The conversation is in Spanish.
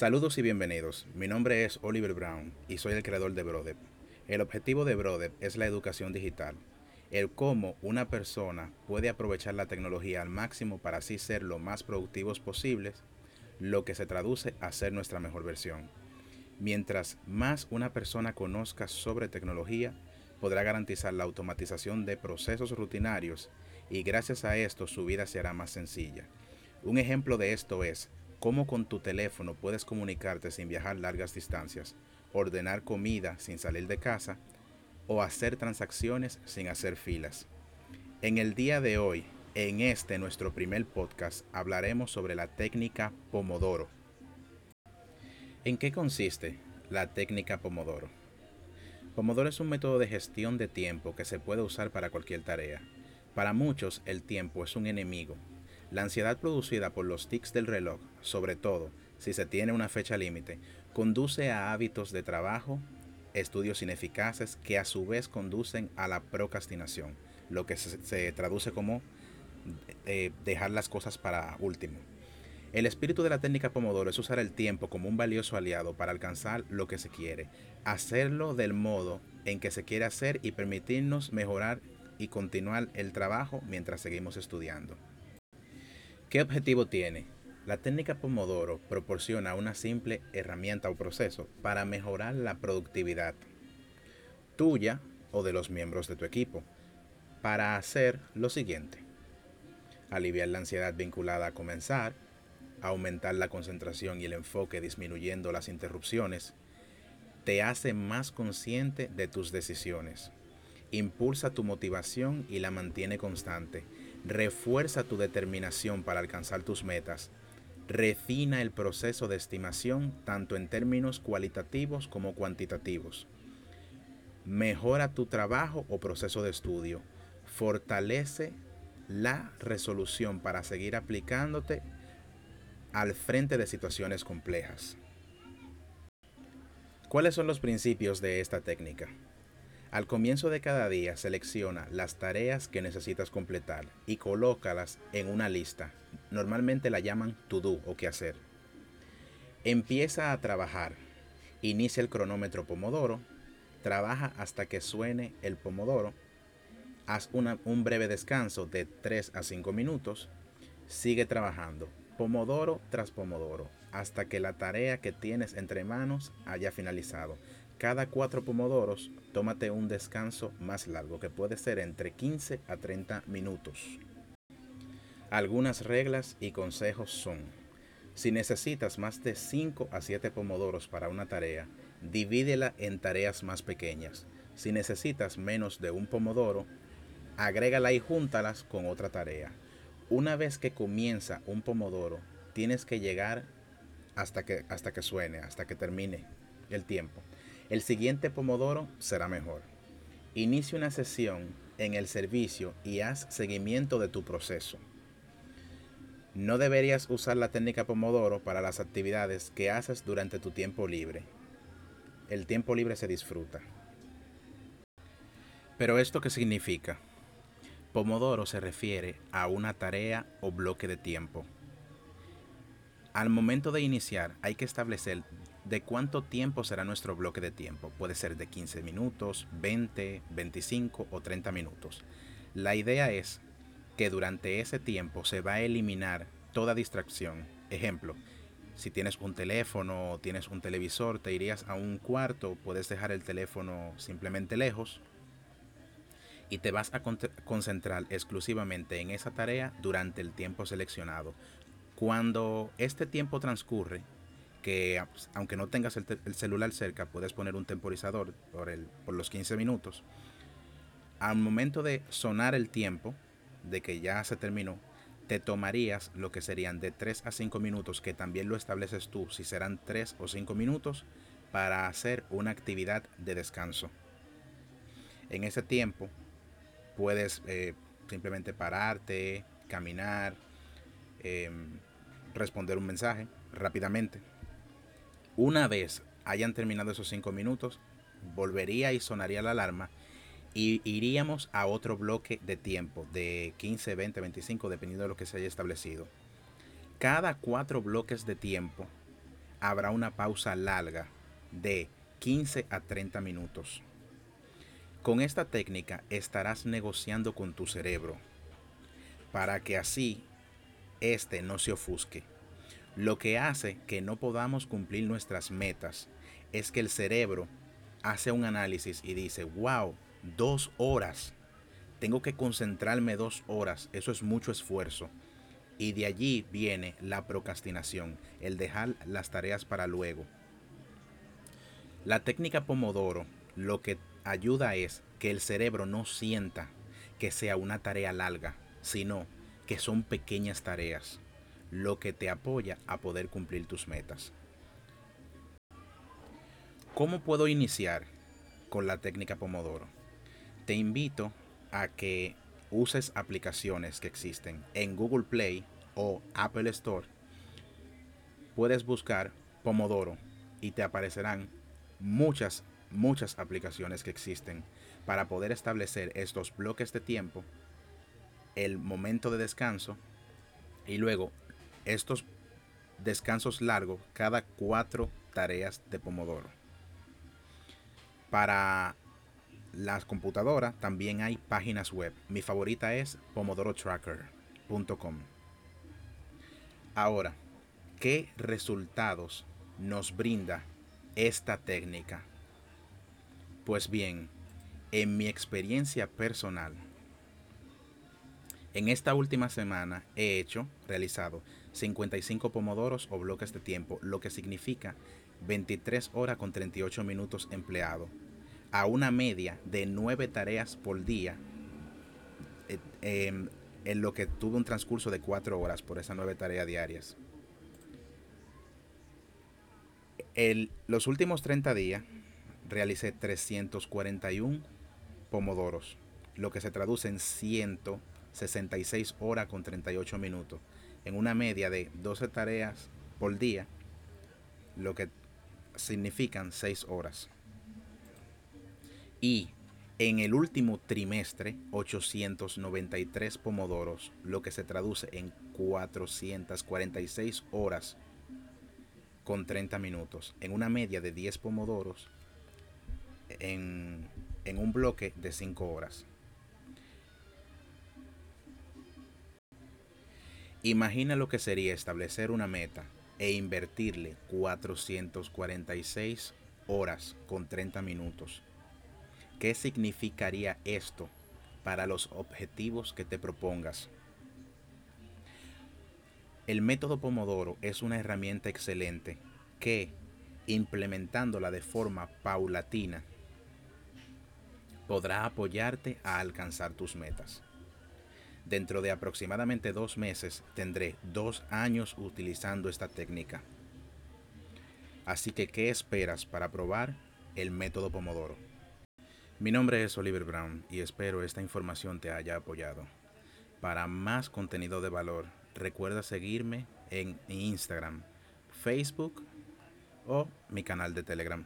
Saludos y bienvenidos. Mi nombre es Oliver Brown y soy el creador de Brodep. El objetivo de Brodep es la educación digital, el cómo una persona puede aprovechar la tecnología al máximo para así ser lo más productivos posibles, lo que se traduce a ser nuestra mejor versión. Mientras más una persona conozca sobre tecnología, podrá garantizar la automatización de procesos rutinarios y gracias a esto su vida será más sencilla. Un ejemplo de esto es cómo con tu teléfono puedes comunicarte sin viajar largas distancias, ordenar comida sin salir de casa o hacer transacciones sin hacer filas. En el día de hoy, en este nuestro primer podcast, hablaremos sobre la técnica Pomodoro. ¿En qué consiste la técnica Pomodoro? Pomodoro es un método de gestión de tiempo que se puede usar para cualquier tarea. Para muchos el tiempo es un enemigo. La ansiedad producida por los tics del reloj, sobre todo si se tiene una fecha límite, conduce a hábitos de trabajo, estudios ineficaces que a su vez conducen a la procrastinación, lo que se, traduce como eh, dejar las cosas para último. El espíritu de la técnica Pomodoro es usar el tiempo como un valioso aliado para alcanzar lo que se quiere, hacerlo del modo en que se quiere hacer y permitirnos mejorar y continuar el trabajo mientras seguimos estudiando. ¿Qué objetivo tiene? La técnica Pomodoro proporciona una simple herramienta o proceso para mejorar la productividad tuya o de los miembros de tu equipo para hacer lo siguiente. Aliviar la ansiedad vinculada a comenzar, aumentar la concentración y el enfoque disminuyendo las interrupciones, te hace más consciente de tus decisiones, impulsa tu motivación y la mantiene constante, refuerza tu determinación para alcanzar tus metas, refina el proceso de estimación tanto en términos cualitativos como cuantitativos, mejora tu trabajo o proceso de estudio, fortalece la resolución para seguir aplicándote al frente de situaciones complejas. ¿Cuáles son los principios de esta técnica? Al comienzo de cada día selecciona las tareas que necesitas completar y colócalas en una lista. Normalmente la llaman to do o qué hacer. Empieza a trabajar. Inicia el cronómetro Pomodoro. Trabaja hasta que suene el Pomodoro. Haz un breve descanso de 3 a 5 minutos. Sigue trabajando pomodoro tras pomodoro, hasta que la tarea que tienes entre manos haya finalizado. Cada cuatro pomodoros, tómate un descanso más largo, que puede ser entre 15 a 30 minutos. Algunas reglas y consejos son, si necesitas más de 5 a 7 pomodoros para una tarea, divídela en tareas más pequeñas. Si necesitas menos de un pomodoro, agrégala y júntalas con otra tarea. Una vez que comienza un pomodoro, tienes que llegar hasta que, hasta que suene, hasta que termine el tiempo. El siguiente pomodoro será mejor. Inicia una sesión en el servicio y haz seguimiento de tu proceso. No deberías usar la técnica Pomodoro para las actividades que haces durante tu tiempo libre. El tiempo libre se disfruta. Pero esto qué significa? Pomodoro se refiere a una tarea o bloque de tiempo. Al momento de iniciar hay que establecer de cuánto tiempo será nuestro bloque de tiempo. Puede ser de 15 minutos, 20, 25 o 30 minutos. La idea es que durante ese tiempo se va a eliminar toda distracción. Ejemplo, si tienes un teléfono o tienes un televisor, te irías a un cuarto, puedes dejar el teléfono simplemente lejos y te vas a concentrar exclusivamente en esa tarea durante el tiempo seleccionado. Cuando este tiempo transcurre, que aunque no tengas el, celular cerca, puedes poner un temporizador por, el, por los 15 minutos. Al momento de sonar el tiempo, de que ya se terminó, te tomarías lo que serían de 3 a 5 minutos, que también lo estableces tú, si serán 3 o 5 minutos, para hacer una actividad de descanso. En ese tiempo puedes eh, simplemente pararte, caminar, em, responder un mensaje rápidamente. Una vez hayan terminado esos cinco minutos, volvería y sonaría la alarma y iríamos a otro bloque de tiempo de 15, 20, 25, dependiendo de lo que se haya establecido. Cada cuatro bloques de tiempo habrá una pausa larga de 15 a 30 minutos. Con esta técnica estarás negociando con tu cerebro para que así éste no se ofusque. Lo que hace que no podamos cumplir nuestras metas es que el cerebro hace un análisis y dice, wow, dos horas. Tengo que concentrarme dos horas. Eso es mucho esfuerzo. Y de allí viene la procrastinación, el dejar las tareas para luego. La técnica Pomodoro lo que ayuda es que el cerebro no sienta que sea una tarea larga, sino que son pequeñas tareas, lo que te apoya a poder cumplir tus metas. ¿Cómo puedo iniciar con la técnica Pomodoro? Te invito a que uses aplicaciones que existen en Google Play o Apple Store. Puedes buscar Pomodoro y te aparecerán muchas, muchas aplicaciones que existen para poder establecer estos bloques de tiempo, el momento de descanso y luego estos descansos largos cada cuatro tareas de Pomodoro. Para las computadoras también hay páginas web. Mi favorita es pomodorotracker.com. Ahora, ¿qué resultados nos brinda esta técnica? Pues bien, en mi experiencia personal, en esta última semana he hecho, realizado 55 pomodoros o bloques de tiempo, lo que significa 23 horas con 38 minutos empleado, a una media de 9 tareas por día, eh, em, en lo que tuve un transcurso de 4 horas por esas 9 tareas diarias. En los últimos 30 días realicé 341 pomodoros, lo que se traduce en 166 horas con 38 minutos, en una media de 12 tareas por día, lo que significan 6 horas. Y en el último trimestre, 893 pomodoros, lo que se traduce en 446 horas con 30 minutos, en una media de 10 pomodoros, en, en un bloque de 5 horas. Imagina lo que sería establecer una meta e invertirle 446 horas con 30 minutos. ¿Qué significaría esto para los objetivos que te propongas? El método Pomodoro es una herramienta excelente que, implementándola de forma paulatina, podrá apoyarte a alcanzar tus metas. Dentro de aproximadamente dos meses tendré dos años utilizando esta técnica. Así que, ¿qué esperas para probar el método Pomodoro? Mi nombre es Oliver Brown y espero esta información te haya apoyado. Para más contenido de valor, recuerda seguirme en Instagram, Facebook o mi canal de Telegram.